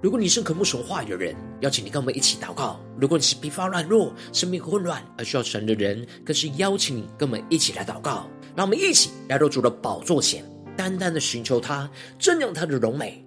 如果你是渴慕神话的人，邀请你跟我们一起祷告；如果你是疲乏软弱、生命混乱而需要神的人，更是邀请你跟我们一起来祷告。让我们一起来到主的宝座前，单单的寻求他，正仰他的荣美，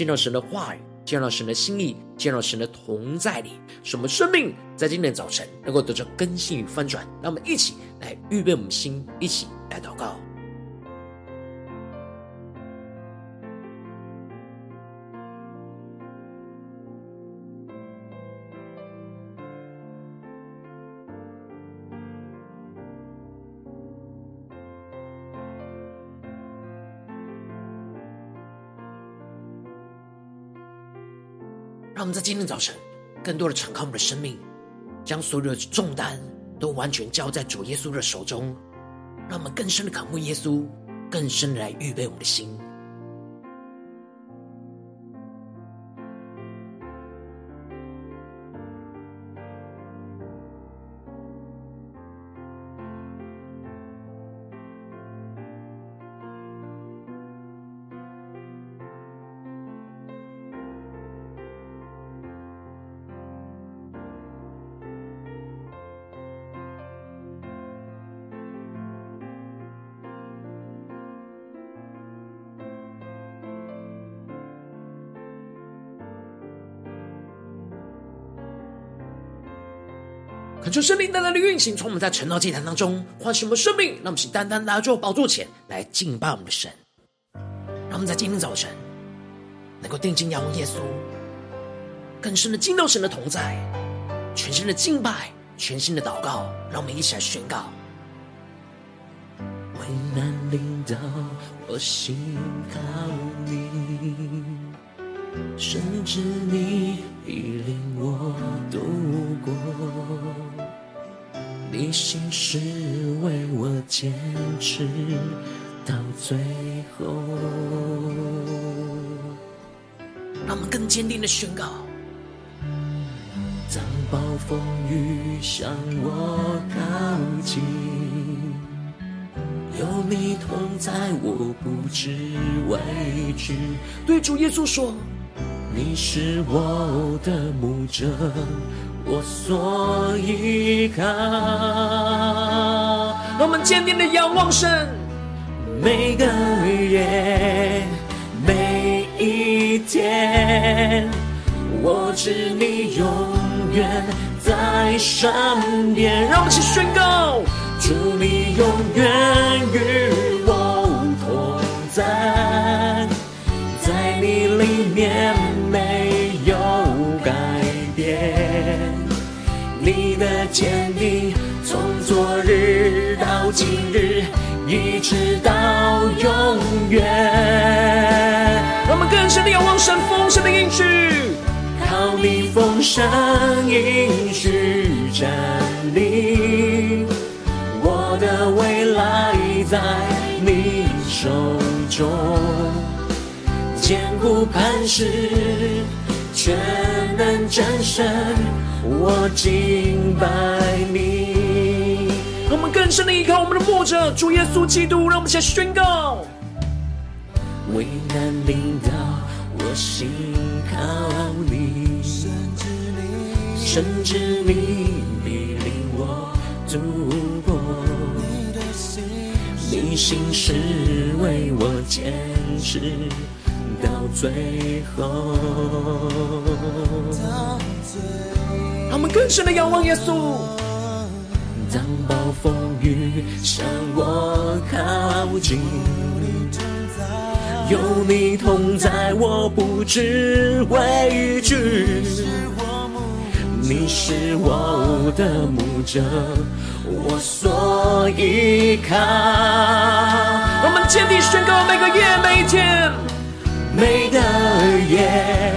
见到神的话语，见到神的心意，见到神的同在里，使我们生命在今天早晨能够得着更新与翻转。让我们一起来预备我们心，一起来祷告。让我们在今天早晨，更多的敞开我们的生命，将所有的重担都完全交在主耶稣的手中，让我们更深的渴慕耶稣，更深的来预备我们的心。恳求圣灵单单的运行，从我们在晨祷祭坛当中唤醒我们生命，让我们请单单来到宝座前来敬拜我们的神。让我们在今天早晨能够定睛仰望耶稣，更深的进到神的同在，全新的敬拜，全新的祷告。让我们一起来宣告：为难临到，我心靠你，甚至你已领我度过。你心是为我坚持到最后，让我们更坚定的宣告：当暴风雨向我靠近，有你同在，我不知畏惧。对主耶稣说：你是我的牧者。我所依靠，我们坚定的仰望神。每个夜，每一天，我知你永远在身边。让我们一起宣告：祝你永远与我同在，在你里面的坚定，从昨日到今日，一直到永远。我们更深的仰望神丰盛的应许，靠你丰盛应许站立，我的未来在你手中，坚固磐石，全能战胜。我敬拜你，让我们更深的依靠我们的牧者主耶稣基督。让我们先宣告：为难临到，我心靠你，甚至你必领我度过。你心是为我坚持到最后。让我们更深的仰望耶稣。当暴风雨向我靠近，有你同在，我不知畏惧。你是我的牧者，我所依靠。我们坚定宣告：每个夜，每一天，每个夜。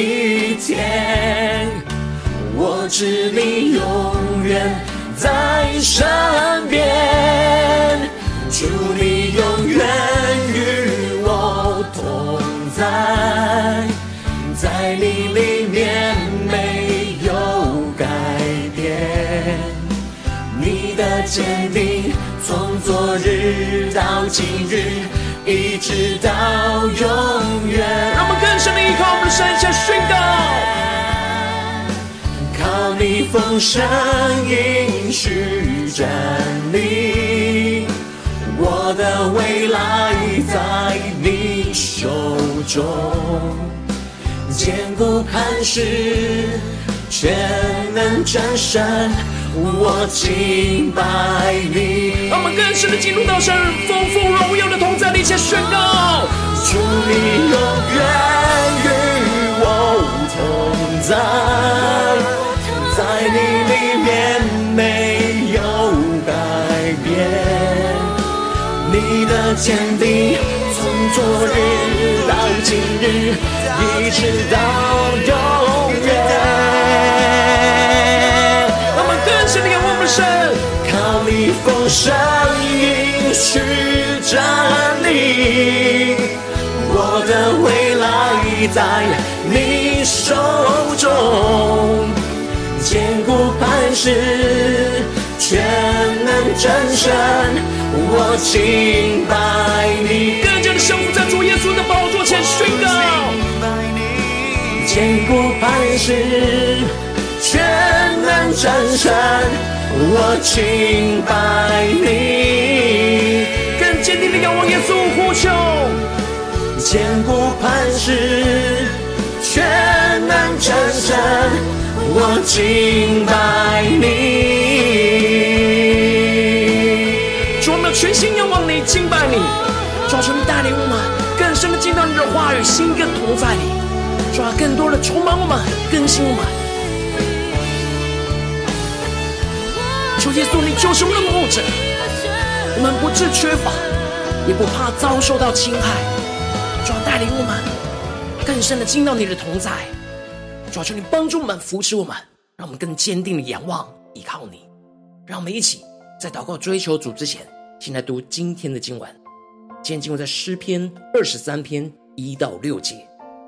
一天，我知你永远在身边，主你永远与我同在，在你里面没有改变，你的坚定从昨日到今日。一直到永远。让我们更深的依靠我们的神，向宣告：靠你丰盛应许站立，我的未来在你手中，坚固磐石，全能战胜。我敬拜你，让我们更深的进入到神丰富荣耀的同在里，前宣告：主你永远与我同在，在你里面没有改变，你的坚定从昨日到今日，一直到永靠你丰盛应许站立，我的未来在你手中，坚固磐石，全能战胜，我敬拜你。更加的降服在主耶稣的宝座前宣告，坚固磐石，全能战胜。我敬拜你，更坚定的仰望耶稣呼求，坚固磐石，全能战胜。我敬拜你，主，我们全心仰望你，敬拜你，主，求你带领我们更深的进到你的话语，心更同在你，抓，更多的充满我们，更新我们。求耶稣，你就是我们的牧者，我们不致缺乏，也不怕遭受到侵害。主要带领我们更深的进到你的同在。主要求你帮助我们，扶持我们，让我们更坚定的仰望依靠你。让我们一起在祷告追求主之前，先来读今天的经文。今天经文在诗篇二十三篇一到六节。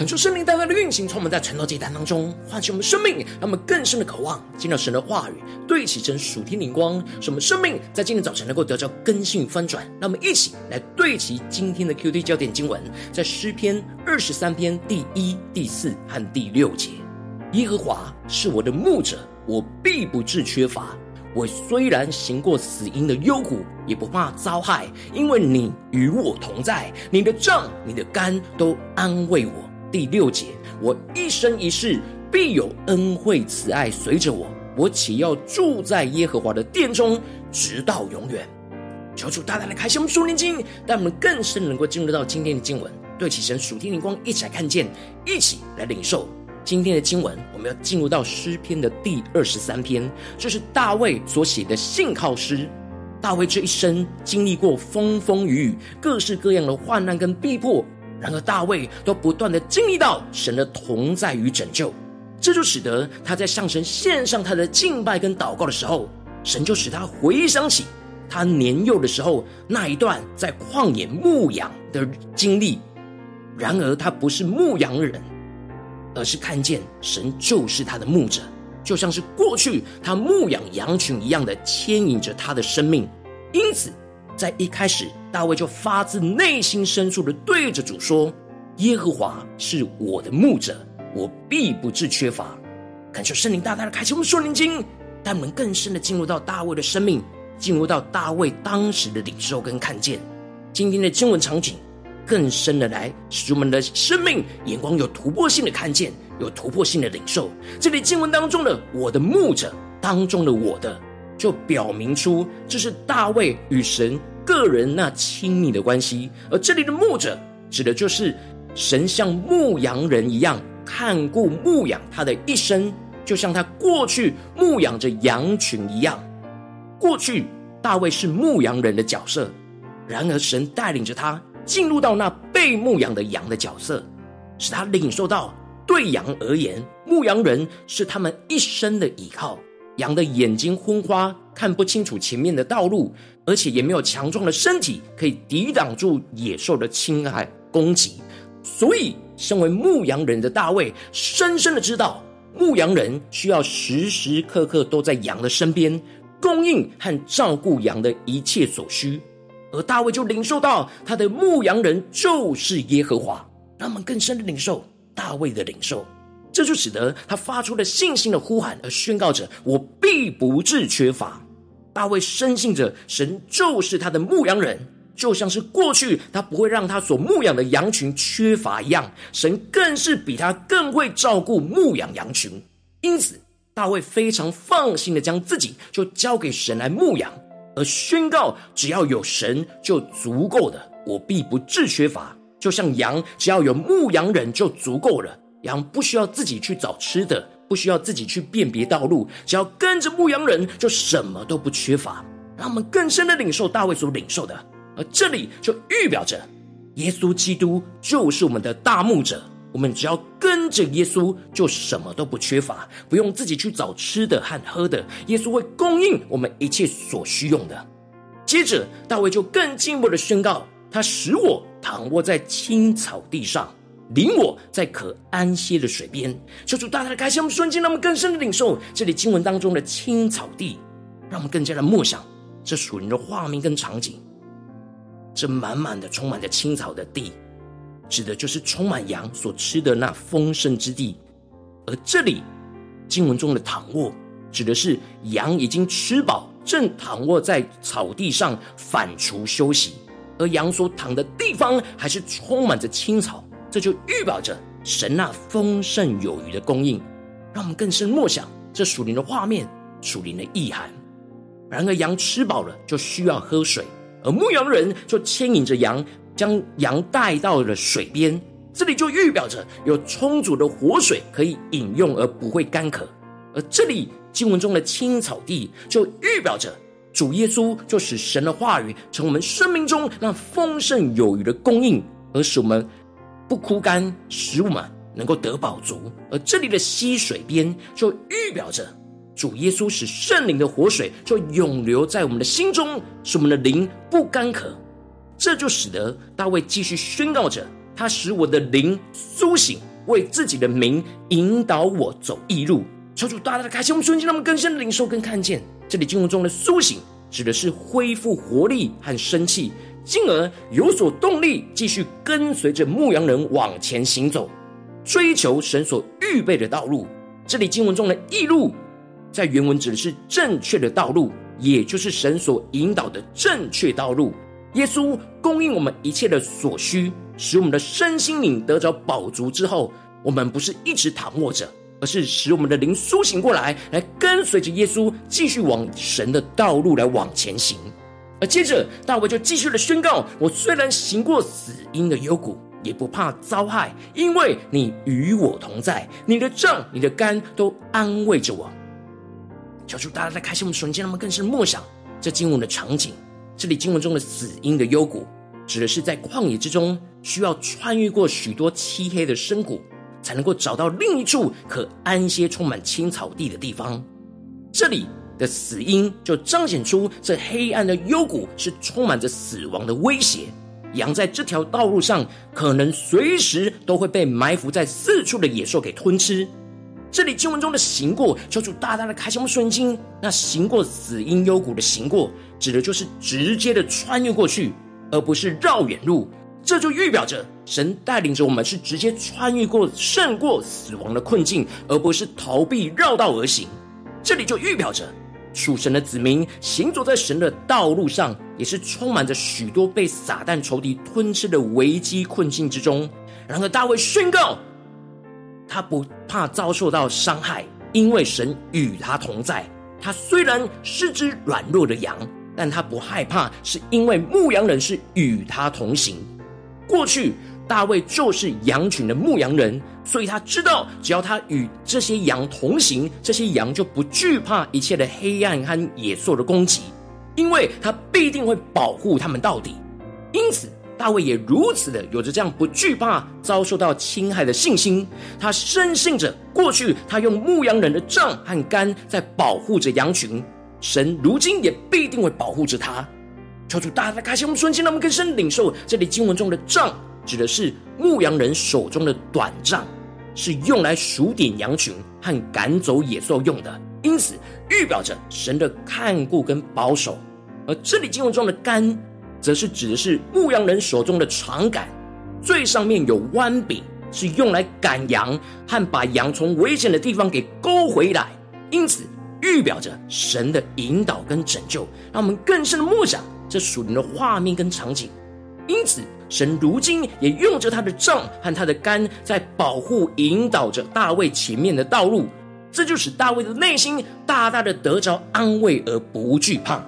恳求圣灵大大的运行，从我们在晨祷祭坛当中唤起我们生命，让我们更深的渴望见到神的话语，对齐成属天灵光，使我们生命在今天早晨能够得到更新与翻转。让我们一起来对齐今天的 QT 焦点经文，在诗篇二十三篇第一、第四和第六节：耶和华是我的牧者，我必不致缺乏。我虽然行过死荫的幽谷，也不怕遭害，因为你与我同在。你的杖、你的竿都安慰我。第六节，我一生一世必有恩惠慈爱随着我，我岂要住在耶和华的殿中，直到永远。求主大大的开启我们属灵经，让我们更深能够进入到今天的经文，对齐神属天灵光，一起来看见，一起来领受。今天的经文，我们要进入到诗篇的第二十三篇，这是大卫所写的信靠诗。大卫这一生经历过风风雨雨、各式各样的患难跟逼迫，然而大卫都不断的经历到神的同在与拯救，这就使得他在向神献上他的敬拜跟祷告的时候，神就使他回想起他年幼的时候那一段在旷野牧羊的经历。然而他不是牧羊人。而是看见神就是他的牧者，就像是过去他牧养羊群一样的牵引着他的生命。因此，在一开始，大卫就发自内心深处的对着主说：“耶和华是我的牧者，我必不致缺乏。”感受圣灵大大的开启我们说灵经，带我们更深的进入到大卫的生命，进入到大卫当时的领受跟看见。今天的经文场景。更深的来，使我们的生命眼光有突破性的看见，有突破性的领受。这里经文当中的“我的牧者”当中的“我的”，就表明出这是大卫与神个人那亲密的关系。而这里的“牧者”指的就是神像牧羊人一样看顾牧养他的一生，就像他过去牧养着羊群一样。过去大卫是牧羊人的角色，然而神带领着他。进入到那被牧养的羊的角色，使他领受到，对羊而言，牧羊人是他们一生的依靠。羊的眼睛昏花，看不清楚前面的道路，而且也没有强壮的身体可以抵挡住野兽的侵害攻击。所以，身为牧羊人的大卫，深深的知道，牧羊人需要时时刻刻都在羊的身边，供应和照顾羊的一切所需。而大卫就领受到他的牧羊人就是耶和华，让我们更深的领受大卫的领受，这就使得他发出了信心的呼喊，而宣告着：“我必不致缺乏。”大卫深信着神就是他的牧羊人，就像是过去他不会让他所牧养的羊群缺乏一样，神更是比他更会照顾牧养羊群。因此，大卫非常放心的将自己就交给神来牧养。而宣告，只要有神就足够的，我必不致缺乏。就像羊，只要有牧羊人就足够了。羊不需要自己去找吃的，不需要自己去辨别道路，只要跟着牧羊人，就什么都不缺乏。让我们更深的领受大卫所领受的。而这里就预表着，耶稣基督就是我们的大牧者。我们只要跟着耶稣，就什么都不缺乏，不用自己去找吃的和喝的，耶稣会供应我们一切所需用的。接着，大卫就更进一步的宣告：他使我躺卧在青草地上，领我在可安歇的水边。求主大大的开启我们瞬间，让我们更深的领受这里经文当中的青草地，让我们更加的默想这属灵的画面跟场景，这满满的充满着青草的地。指的就是充满羊所吃的那丰盛之地，而这里经文中的躺卧，指的是羊已经吃饱，正躺卧在草地上反刍休息，而羊所躺的地方还是充满着青草，这就预表着神那丰盛有余的供应。让我们更深默想这属灵的画面、属灵的意涵。然而，羊吃饱了就需要喝水，而牧羊人就牵引着羊。将羊带到了水边，这里就预表着有充足的活水可以饮用，而不会干渴。而这里经文中的青草地，就预表着主耶稣就使神的话语成我们生命中那丰盛有余的供应，而使我们不枯干，使我们能够得饱足。而这里的溪水边，就预表着主耶稣使圣灵的活水就永留在我们的心中，使我们的灵不干渴。这就使得大卫继续宣告着：“他使我的灵苏醒，为自己的名引导我走义路。求主大大的开启我们瞬间，让我们更深的领受跟看见。这里经文中的苏醒，指的是恢复活力和生气，进而有所动力，继续跟随着牧羊人往前行走，追求神所预备的道路。这里经文中的义路，在原文指的是正确的道路，也就是神所引导的正确道路。耶稣供应我们一切的所需，使我们的身心灵得着饱足之后，我们不是一直躺卧着。而是使我们的灵苏醒过来，来跟随着耶稣，继续往神的道路来往前行。而接着大卫就继续的宣告：“我虽然行过死荫的幽谷，也不怕遭害，因为你与我同在，你的杖、你的竿都安慰着我。”求主大家在开心我们瞬间，他们更是默想这经文的场景。这里经文中的死荫的幽谷，指的是在旷野之中，需要穿越过许多漆黑的深谷。才能够找到另一处可安歇、充满青草地的地方。这里的死因就彰显出这黑暗的幽谷是充满着死亡的威胁。羊在这条道路上，可能随时都会被埋伏在四处的野兽给吞吃。这里经文中的行过，求主大大的开启我们顺经。那行过死荫幽谷的行过，指的就是直接的穿越过去，而不是绕远路。这就预表着神带领着我们是直接穿越过、胜过死亡的困境，而不是逃避绕道而行。这里就预表着属神的子民行走在神的道路上，也是充满着许多被撒旦仇敌吞吃的危机困境之中。然而大卫宣告，他不怕遭受到伤害，因为神与他同在。他虽然是只软弱的羊，但他不害怕，是因为牧羊人是与他同行。过去大卫就是羊群的牧羊人，所以他知道，只要他与这些羊同行，这些羊就不惧怕一切的黑暗和野兽的攻击，因为他必定会保护他们到底。因此，大卫也如此的有着这样不惧怕遭受到侵害的信心。他深信着，过去他用牧羊人的杖和竿在保护着羊群，神如今也必定会保护着他。求主大大开启我们瞬间，让我们更深领受这里经文中的杖，指的是牧羊人手中的短杖，是用来数点羊群和赶走野兽用的，因此预表着神的看顾跟保守。而这里经文中的竿，则是指的是牧羊人手中的长杆，最上面有弯柄，是用来赶羊和把羊从危险的地方给勾回来，因此预表着神的引导跟拯救，让我们更深的默想。这属灵的画面跟场景，因此神如今也用着他的杖和他的竿，在保护、引导着大卫前面的道路。这就使大卫的内心大大的得着安慰，而不惧怕。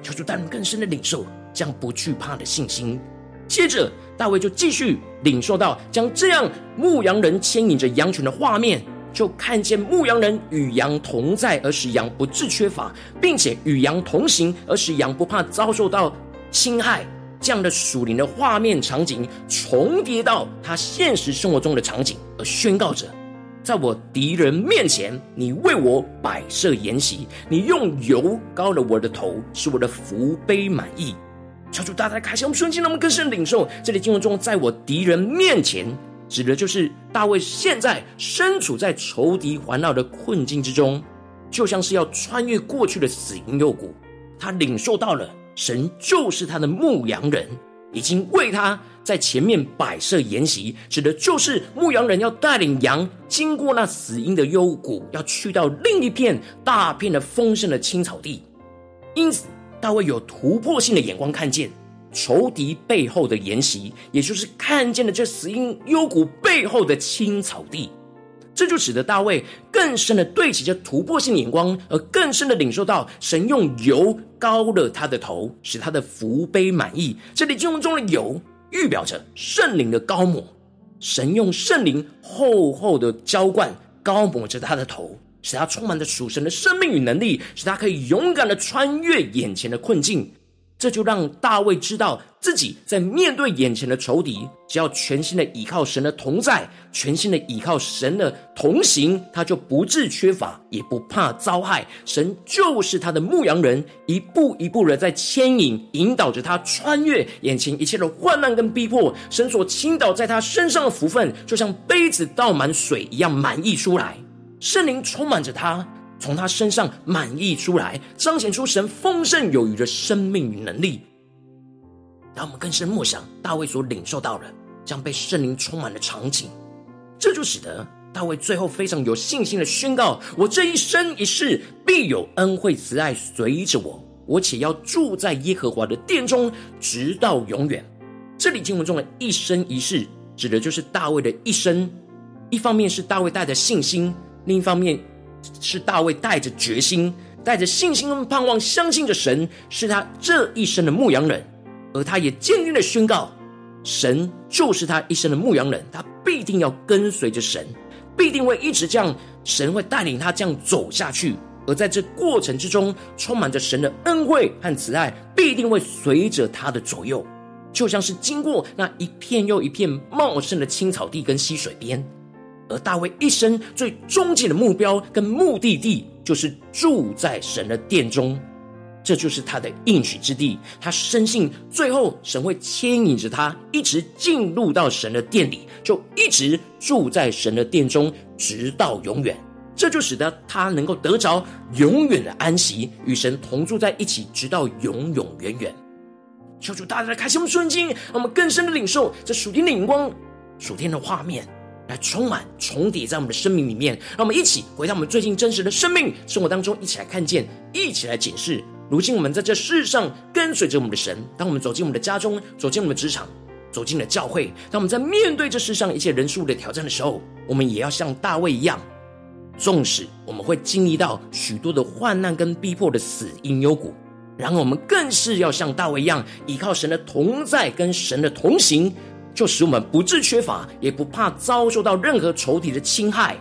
求主带领更深的领受将不惧怕的信心。接着，大卫就继续领受到将这样牧羊人牵引着羊群的画面。就看见牧羊人与羊同在，而使羊不致缺乏，并且与羊同行，而使羊不怕遭受到侵害。这样的属灵的画面场景重叠到他现实生活中的场景，而宣告着：在我敌人面前，你为我摆设筵席，你用油膏了我的头，使我的福杯满溢。求主大大开心我们瞬间，让我们更深领受这里经文中，在我敌人面前。指的就是大卫现在身处在仇敌环绕的困境之中，就像是要穿越过去的死荫幽谷。他领受到了神就是他的牧羊人，已经为他在前面摆设筵席，指的就是牧羊人要带领羊经过那死荫的幽谷，要去到另一片大片的丰盛的青草地。因此，大卫有突破性的眼光看见。仇敌背后的筵席，也就是看见了这死荫幽谷背后的青草地，这就使得大卫更深的对齐着突破性眼光，而更深的领受到神用油膏了他的头，使他的福杯满溢。这里经文中的油，预表着圣灵的膏抹，神用圣灵厚厚的浇灌膏抹着他的头，使他充满着属神的生命与能力，使他可以勇敢的穿越眼前的困境。这就让大卫知道，自己在面对眼前的仇敌，只要全心的倚靠神的同在，全心的倚靠神的同行，他就不致缺乏，也不怕遭害。神就是他的牧羊人，一步一步的在牵引、引导着他穿越眼前一切的患难跟逼迫。神所倾倒在他身上的福分，就像杯子倒满水一样满溢出来。圣灵充满着他，从他身上满溢出来，彰显出神丰盛有余的生命与能力。让我们更深默想大卫所领受到的，将被圣灵充满的场景，这就使得大卫最后非常有信心的宣告：“我这一生一世必有恩惠慈爱随着我，我且要住在耶和华的殿中，直到永远。”这里经文中的一生一世，指的就是大卫的一生。一方面是大卫带着信心，另一方面是大卫带着决心，带着信心跟盼望，相信着神是他这一生的牧羊人。而他也坚定的宣告，神就是他一生的牧羊人，他必定要跟随着神，必定会一直这样，神会带领他这样走下去。而在这过程之中，充满着神的恩惠和慈爱，必定会随着他的左右，就像是经过那一片又一片茂盛的青草地跟溪水边。而大卫一生最终极的目标跟目的地，就是住在神的殿中。这就是他的应许之地，他深信最后神会牵引着他一直进入到神的殿里，就一直住在神的殿中，直到永远。这就使得他能够得着永远的安息，与神同住在一起，直到永永远远。求主大大的开启我们顺经，让我们更深的领受这属天的眼光、属天的画面，来充满重叠在我们的生命里面。让我们一起回到我们最近真实的生命生活当中，一起来看见，一起来解释。如今我们在这世上跟随着我们的神，当我们走进我们的家中，走进我们的职场，走进了教会，当我们在面对这世上一切人数的挑战的时候，我们也要像大卫一样，纵使我们会经历到许多的患难跟逼迫的死因幽谷，然而我们更是要像大卫一样，依靠神的同在跟神的同行，就使我们不致缺乏，也不怕遭受到任何仇敌的侵害。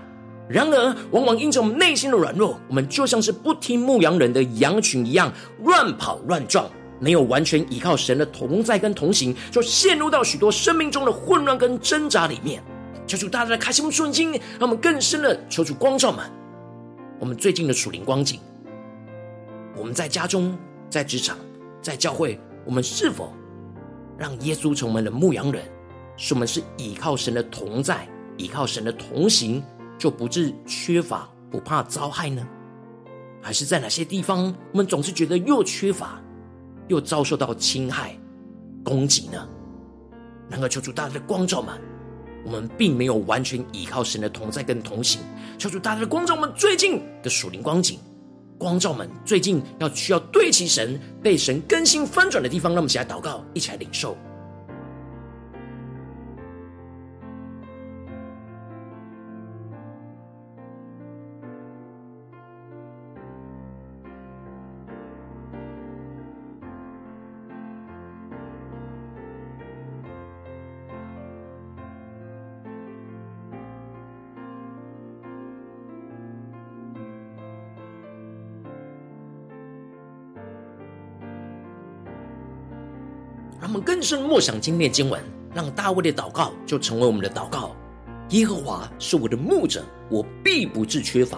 然而，往往因着我们内心的软弱，我们就像是不听牧羊人的羊群一样，乱跑乱撞，没有完全依靠神的同在跟同行，就陷入到许多生命中的混乱跟挣扎里面。求主大大的开心我们顺心，让我们更深的求主光照们。我们最近的属灵光景，我们在家中、在职场、在教会，我们是否让耶稣成为我们的牧羊人？是我们是依靠神的同在，依靠神的同行？就不致缺乏，不怕遭害呢？还是在哪些地方，我们总是觉得又缺乏，又遭受到侵害、攻击呢？能够求主大家的光照们，我们并没有完全依靠神的同在跟同行。求主大家的光照们最近的属灵光景，光照们最近要需要对齐神、被神更新翻转的地方。让我们一起来祷告，一起来领受。让我们更深默想今天的经文，让大卫的祷告就成为我们的祷告。耶和华是我的牧者，我必不致缺乏。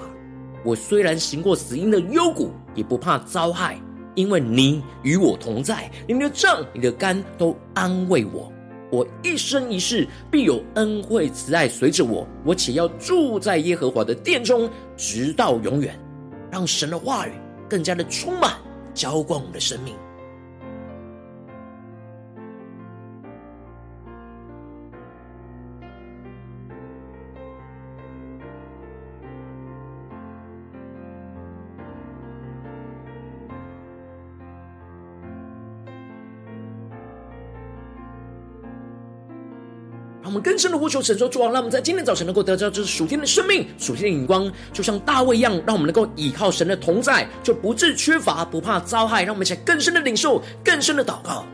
我虽然行过死荫的幽谷，也不怕遭害，因为你与我同在，你的杖、你的竿都安慰我。我一生一世必有恩惠慈爱随着我，我且要住在耶和华的殿中，直到永远。让神的话语更加的充满浇灌我们的生命。让我们更深的呼求神说：“主啊，让我们在今天早晨能够得到这属天的生命、属天的眼光，就像大卫一样，让我们能够倚靠神的同在，就不致缺乏，不怕遭害。让我们一起更深的领受、更深的祷告。”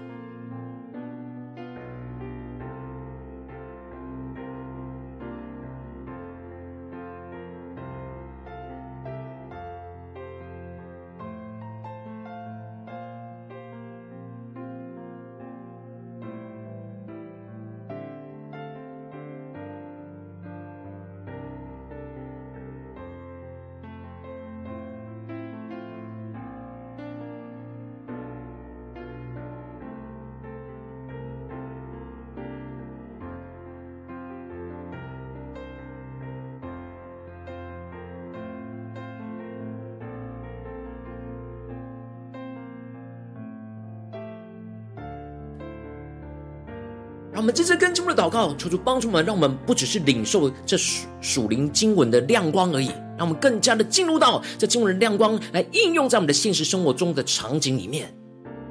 们这次更进一步的祷告，求主帮助我们，让我们不只是领受这属属灵经文的亮光而已，让我们更加的进入到这经文的亮光，来应用在我们的现实生活中的场景里面。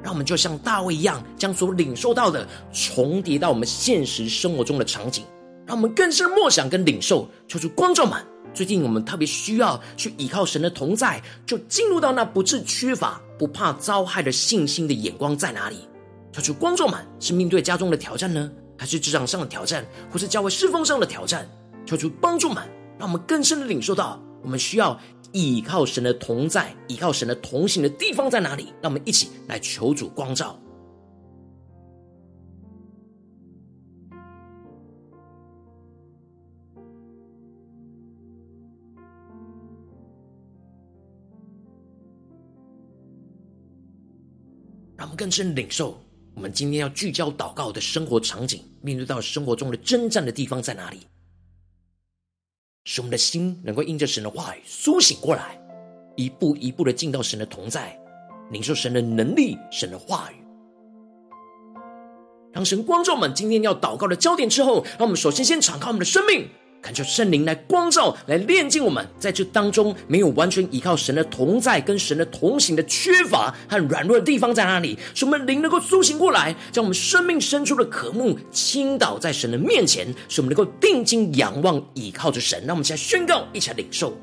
让我们就像大卫一样，将所领受到的重叠到我们现实生活中的场景，让我们更深默想跟领受。求主光照们，最近我们特别需要去依靠神的同在，就进入到那不致缺乏、不怕遭害的信心的眼光在哪里？求主光照们，是面对家中的挑战呢，还是职场上的挑战，或是教会侍奉上的挑战？求主帮助们，让我们更深的领受到，我们需要依靠神的同在，依靠神的同行的地方在哪里？让我们一起来求主光照。让我们更深领受。我们今天要聚焦祷告的生活场景，面对到生活中的征战的地方在哪里？使我们的心能够因着神的话语苏醒过来，一步一步的进到神的同在，领受神的能力、神的话语。当神光照我们今天要祷告的焦点之后，让我们首先先敞开我们的生命。恳求圣灵来光照，来炼净我们，在这当中没有完全依靠神的同在跟神的同行的缺乏和软弱的地方在哪里？使我们灵能够苏醒过来，将我们生命深处的渴慕倾倒在神的面前，使我们能够定睛仰望依靠着神。那我们现在宣告，一起来领受。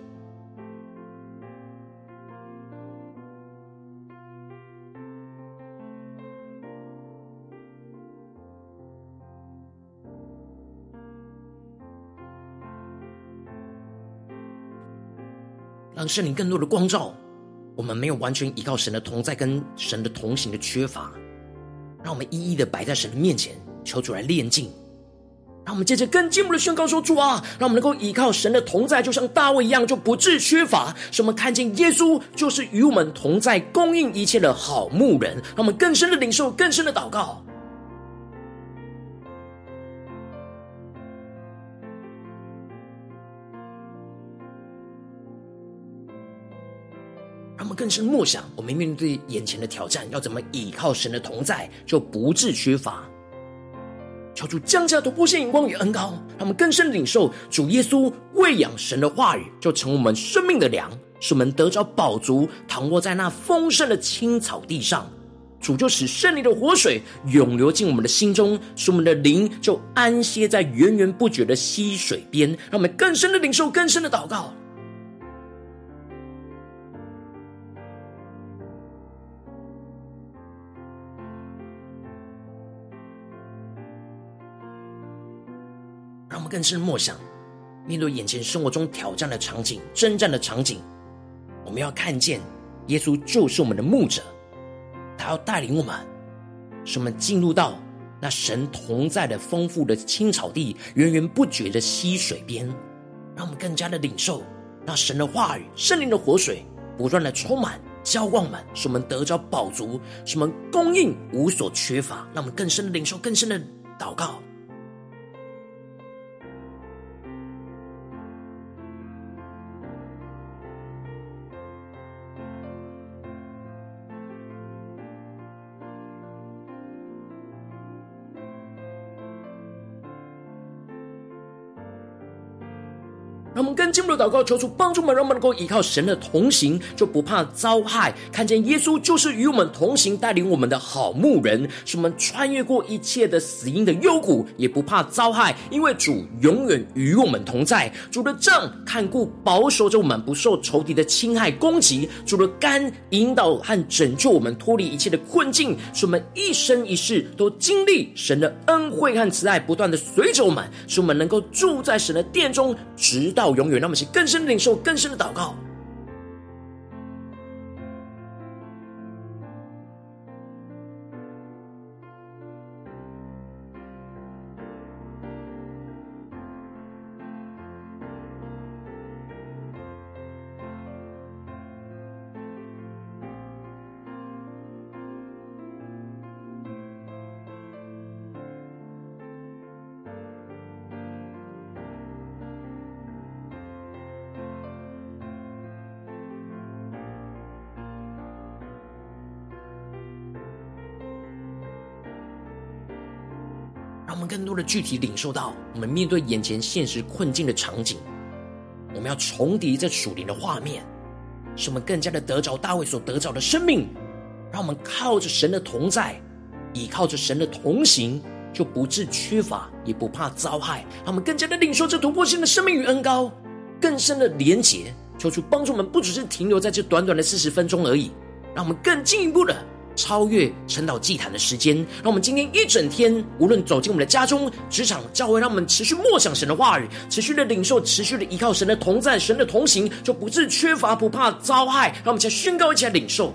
让圣灵更多的光照，我们没有完全依靠神的同在跟神的同行的缺乏，让我们一一的摆在神的面前，求主来炼净。让我们接着更进一步的宣告说：主啊，让我们能够依靠神的同在，就像大卫一样，就不致缺乏。使我们看见耶稣就是与我们同在，供应一切的好牧人。让我们更深的领受，更深的祷告。更深默想，我们面对眼前的挑战，要怎么倚靠神的同在，就不致缺乏。求主降下突破性眼光与恩膏，让我们更深领受主耶稣喂养神的话语，就成我们生命的粮，使我们得着饱足，躺卧在那丰盛的青草地上。主就使圣灵的活水涌流进我们的心中，使我们的灵就安歇在源源不绝的溪水边。让我们更深的领受，更深的祷告。更深默想，面对眼前生活中挑战的场景、征战的场景，我们要看见耶稣就是我们的牧者，他要带领我们，使我们进入到那神同在的丰富的青草地、源源不绝的溪水边，让我们更加的领受那神的话语、圣灵的活水不断的充满、浇灌我们，使我们得着饱足，使我们供应无所缺乏，让我们更深的领受、更深的祷告。进入祷告，求主帮助我们，让我们能够依靠神的同行，就不怕遭害。看见耶稣就是与我们同行，带领我们的好牧人，使我们穿越过一切的死荫的幽谷，也不怕遭害，因为主永远与我们同在。主的杖看顾保守着我们，不受仇敌的侵害攻击。主的肝引导和拯救我们脱离一切的困境，使我们一生一世都经历神的恩惠和慈爱，不断的随着我们，使我们能够住在神的殿中，直到。永远，让我们去更深的领受，更深的祷告。我们更多的具体领受到，我们面对眼前现实困境的场景，我们要重叠这属灵的画面，使我们更加的得着大卫所得着的生命。让我们靠着神的同在，倚靠着神的同行，就不致缺乏，也不怕遭害。让我们更加的领受这突破性的生命与恩膏，更深的连结，求主帮助我们，不只是停留在这短短的四十分钟而已，让我们更进一步的超越晨祷祭坛的时间。让我们今天一整天，无论走进我们的家中、职场、教会，让我们持续默想神的话语，持续的领受，持续的依靠神的同在、神的同行，就不致缺乏，不怕遭害。让我们先宣告，一起来领受。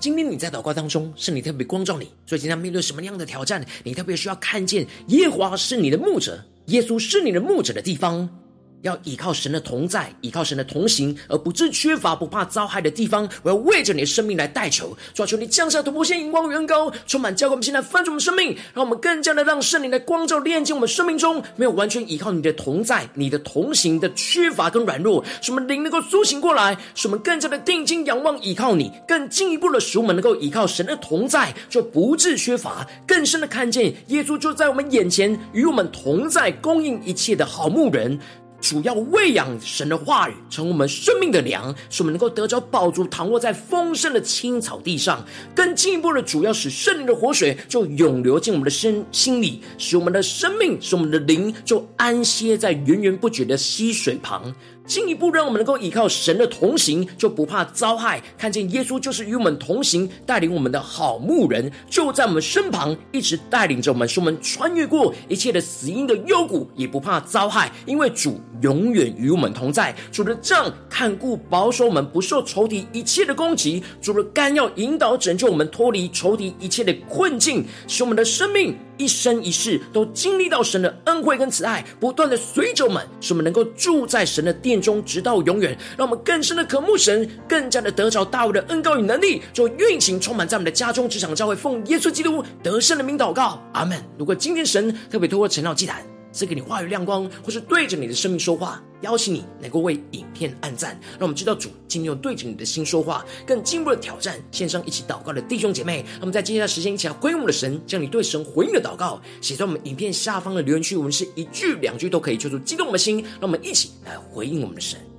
今天你在祷告当中，是你特别光照你，所以今天面对什么样的挑战，你特别需要看见耶和华是你的牧者，耶稣是你的牧者的地方。要依靠神的同在，依靠神的同行，而不致缺乏，不怕遭害的地方。我要为着你的生命来代求，抓住，你降下突破线、荧光与恩膏，充满教灌我们现在翻转我们生命，让我们更加的让圣灵的光照、炼净我们生命中没有完全依靠你的同在、你的同行的缺乏跟软弱，使我们灵能够苏醒过来，使我们更加的定睛仰望依靠你，更进一步的使我们能够依靠神的同在，就不致缺乏，更深的看见耶稣就在我们眼前，与我们同在，供应一切的好牧人。主要喂养神的话语，成为我们生命的粮，使我们能够得着宝足，躺卧在丰盛的青草地上。更进一步的，主要使圣灵的活水就涌流进我们的身心里，使我们的生命，使我们的灵就安歇在源源不绝的溪水旁。进一步让我们能够依靠神的同行，就不怕遭害。看见耶稣就是与我们同行，带领我们的好牧人，就在我们身旁，一直带领着我们，使我们穿越过一切的死荫的幽谷，也不怕遭害，因为主永远与我们同在。主的杖看顾保守我们，不受仇敌一切的攻击。主的竿要引导拯救我们，脱离仇敌一切的困境，使我们的生命。一生一世都经历到神的恩惠跟慈爱，不断的随着我们，使我们能够住在神的殿中，直到永远。让我们更深的渴慕神，更加的得着大卫的恩膏与能力，就运行充满在我们的家中、职场、教会，奉耶稣基督得胜的名祷告，阿门。如果今天神特别透过陈老祭坛，赐给你话语亮光，或是对着你的生命说话，邀请你能够为影片按赞，让我们知道主今天有对着你的心说话，更进一步的挑战线上一起祷告的弟兄姐妹。那么在接下来时间，一起来回我们的神，将你对神回应的祷告写在我们影片下方的留言区，我们是一句两句都可以，求主激动我们的心，让我们一起来回应我们的神。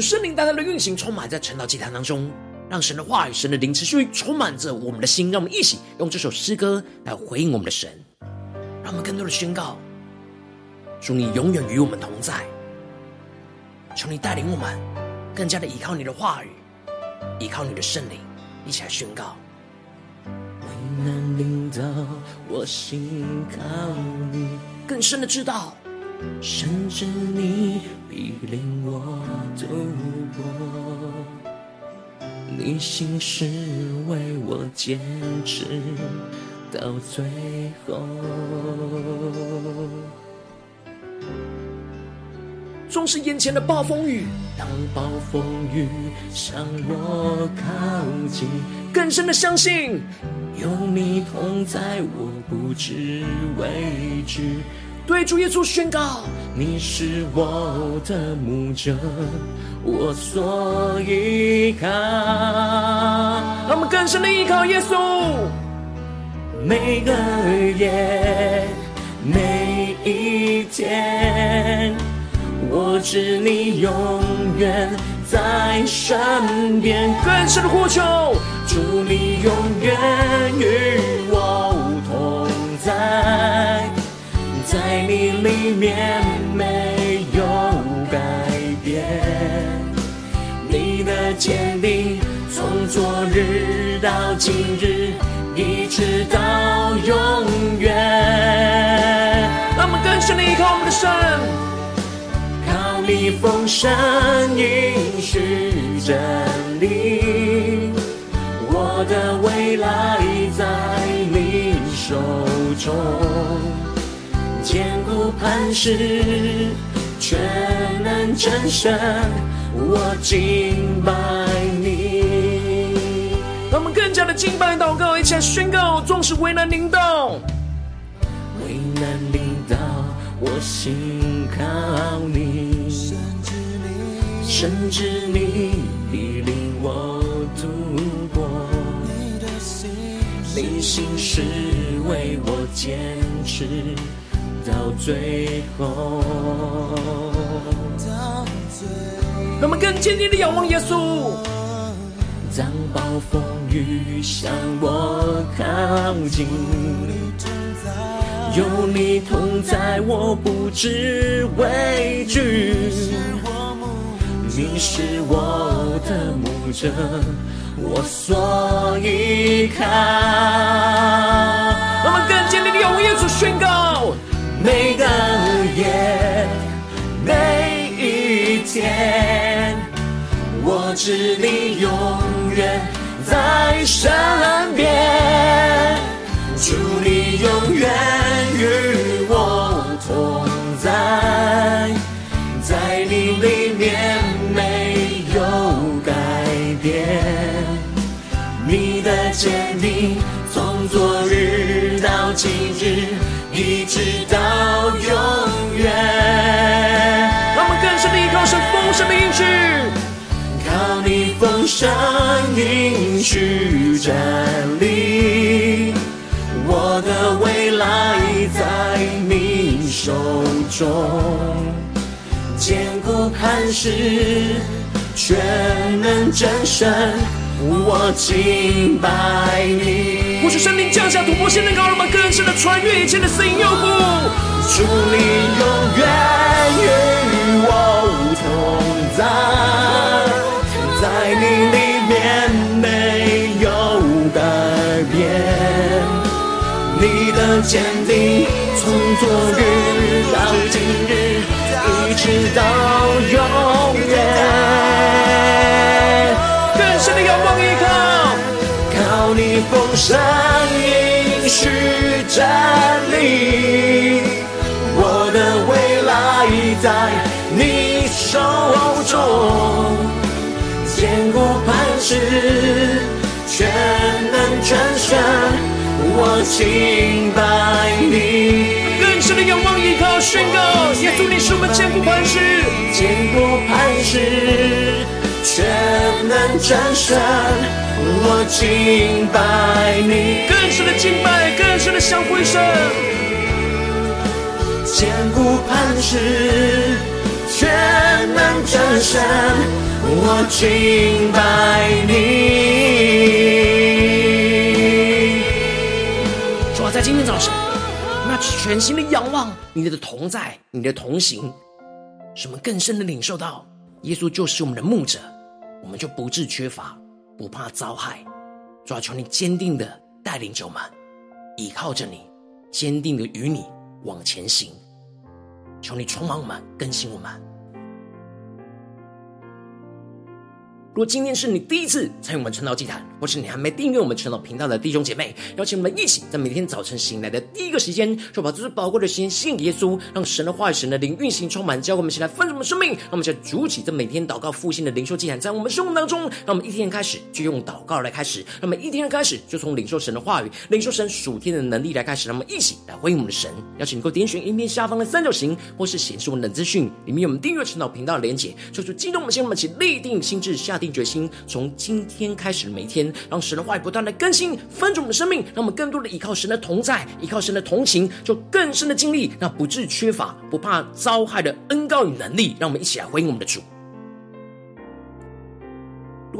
圣灵大大的运行，充满在晨祷祭坛当中，让神的话语、神的灵持续充满着我们的心。让我们一起用这首诗歌来回应我们的神，让我们更多的宣告：主，你永远与我们同在。求你带领我们，更加的依靠你的话语，依靠你的圣灵，一起来宣告。更深的知道。甚至你必领我度过，你心事为我坚持到最后。纵使眼前的暴风雨，当暴风雨向我靠近，更深的相信有你同在，我不知畏惧。对主耶稣宣告，你是我的牧者，我所依靠。让我们更深的依靠耶稣。每个夜，每一天，我知你永远在身边。更深的呼求，祝你永远与我同在。你里面没有改变，你的坚定从昨日到今日，一直到永远。让我们更深的依靠我们的神，靠你丰盛应许真理，我的未来在你手中。坚固磐石，全能战胜，我敬拜你。让我们更加的敬拜祷告，一起来宣告：纵使为难领导，为难领导，我心靠你，甚至你必领我度过，你的心是为我坚持。到最后，让我们更坚定的仰望耶稣。当暴风雨向我靠近，有你同在，我不知畏惧。你是我的牧者，我所依靠。让我们更坚定的仰望耶稣，宣告。每个夜，每一天，我知你永远在身边，祝你永远与我同在，在你里面没有改变，你的坚定从昨日到今日。一直到永远。让我们更深的依靠神丰盛的应许，靠你丰盛应许站立，我的未来在你手中，坚固磐石，全能战胜。我敬拜你，呼求圣灵降下突破性的高，让我们更深的穿越一切的死荫幽谷。祝你永远与我同在，在你里面没有改变，你的坚定从昨日到今日，一直到永远。你丰盛应许站立，我的未来在你手中，坚固磐石，全能战胜，我敬拜你。更深的仰望依靠，宣告耶稣，你是我们坚固磐石，坚固磐石。全能战胜，我敬拜你。更深的敬拜，更深的向回声。坚固磐石，全能战胜，神，我敬拜你。主啊，在今天早晨，我们要全新的仰望你的同在，你的同行，什么更深的领受到耶稣就是我们的牧者，我们就不致缺乏，不怕遭害。主啊，求你坚定的带领着我们，依靠着你，坚定的与你往前行。求你充满我们，更新我们。如果今天是你第一次参与我们晨祷祭坛，或是你还没订阅我们晨祷频道的弟兄姐妹，邀请我们一起在每天早晨醒来的第一个时间，就把这最宝贵的时间献给耶稣，让神的话语、神的灵运行充满，教我们起来分盛我们生命。让我们在主起这每天祷告复兴的灵修祭坛，在我们生活当中，让我们一天开始就用祷告来开始，让我们一天开始就从领受神的话语、领受神属天的能力来开始。让我们一起来回应我们的神。邀请你够点选影片下方的三角形，或是显示我们的资讯，里面有我们订阅晨祷频道的连结，说出激动我们心，我们一起立定心志，下定决心，从今天开始每一天，让神的话语不断的更新，翻转我们的生命，让我们更多的依靠神的同在，依靠神的同情，就更深的经历那不致缺乏、不怕遭害的恩膏与能力。让我们一起来回应我们的主。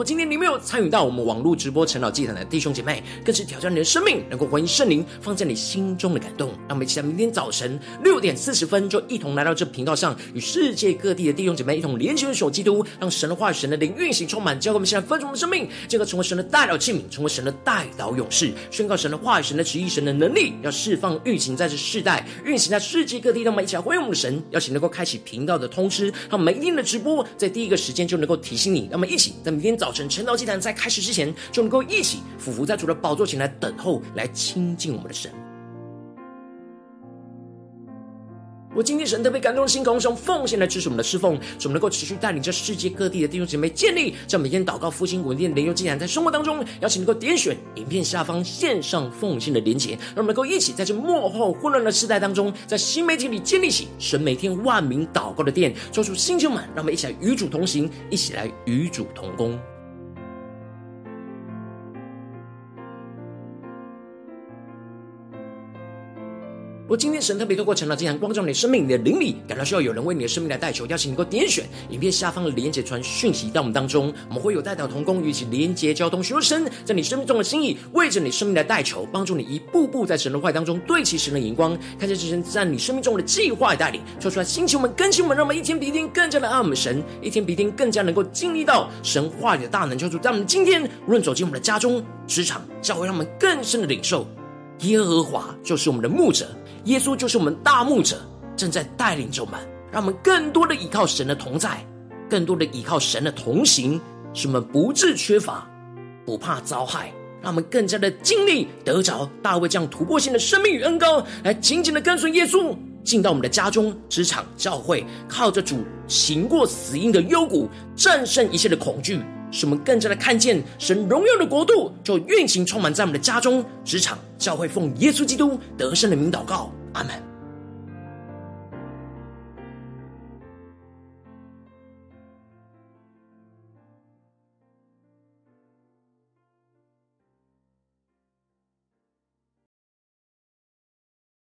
今天你没有参与到我们网络直播晨祷祭坛的弟兄姐妹，更是挑战你的生命，能够回应圣灵放在你心中的感动。让我们一起在明天早晨六点四十分，就一同来到这频道上，与世界各地的弟兄姐妹一同连接、守基督，让神的话语、神的灵运行充满，教给我们现在分盛的生命，这个成为神的代祷器皿，成为神的代祷勇士，宣告神的话语、神的旨意、神的能力，要释放运行在这世代，运行在世界各地。让我们一起来回应我们的神，邀请能够开启频道的通知，让每一天的直播在第一个时间就能够提醒你。让我们一起在明天。早早晨晨祷祭坛在开始之前，就能够一起俯伏在主的宝座前来等候，来亲近我们的神。我今天神特别感动的心，同时用奉献来支持我们的侍奉，使我们能够持续带领着世界各地的弟兄姐妹建立这每天祷告复兴稳定的灵修祭坛，在生活当中，邀请能够点选影片下方线上奉献的连结，让我们能够一起在这幕后混乱的时代当中，在新媒体里建立起神每天万名祷告的殿，做出新球们，让我们一起来与主同行，一起来与主同工。我今天神特别透过晨祷祭坛光照你的生命，你的灵里感到需要有人为你的生命来代求，邀请你能够点选影片下方的连结传讯息到我们当中，我们会有代表同工与其连结交通，寻求神在你生命中的心意，为着你生命来代求，帮助你一步步在神的话当中对齐神的眼光，看见神在你生命中的计划与带领，说出来星球们更新我们，让我们一天比一天更加的爱我们神，一天比一天更加能够经历到神话语的大能，就主在我们今天无论走进我们的家中、职场，教会让我们更深的领受耶和华就是我们的牧者。耶稣就是我们大牧者，正在带领着我们，让我们更多的依靠神的同在，更多的依靠神的同行，使我们不致缺乏，不怕遭害，让我们更加的尽力得着大卫这样突破性的生命与恩膏，来紧紧的跟随耶稣，进到我们的家中、职场、教会，靠着主行过死荫的幽谷，战胜一切的恐惧。使我们更加的看见神荣耀的国度就运行充满在我们的家中、职场、教会，奉耶稣基督得胜的名祷告，阿门。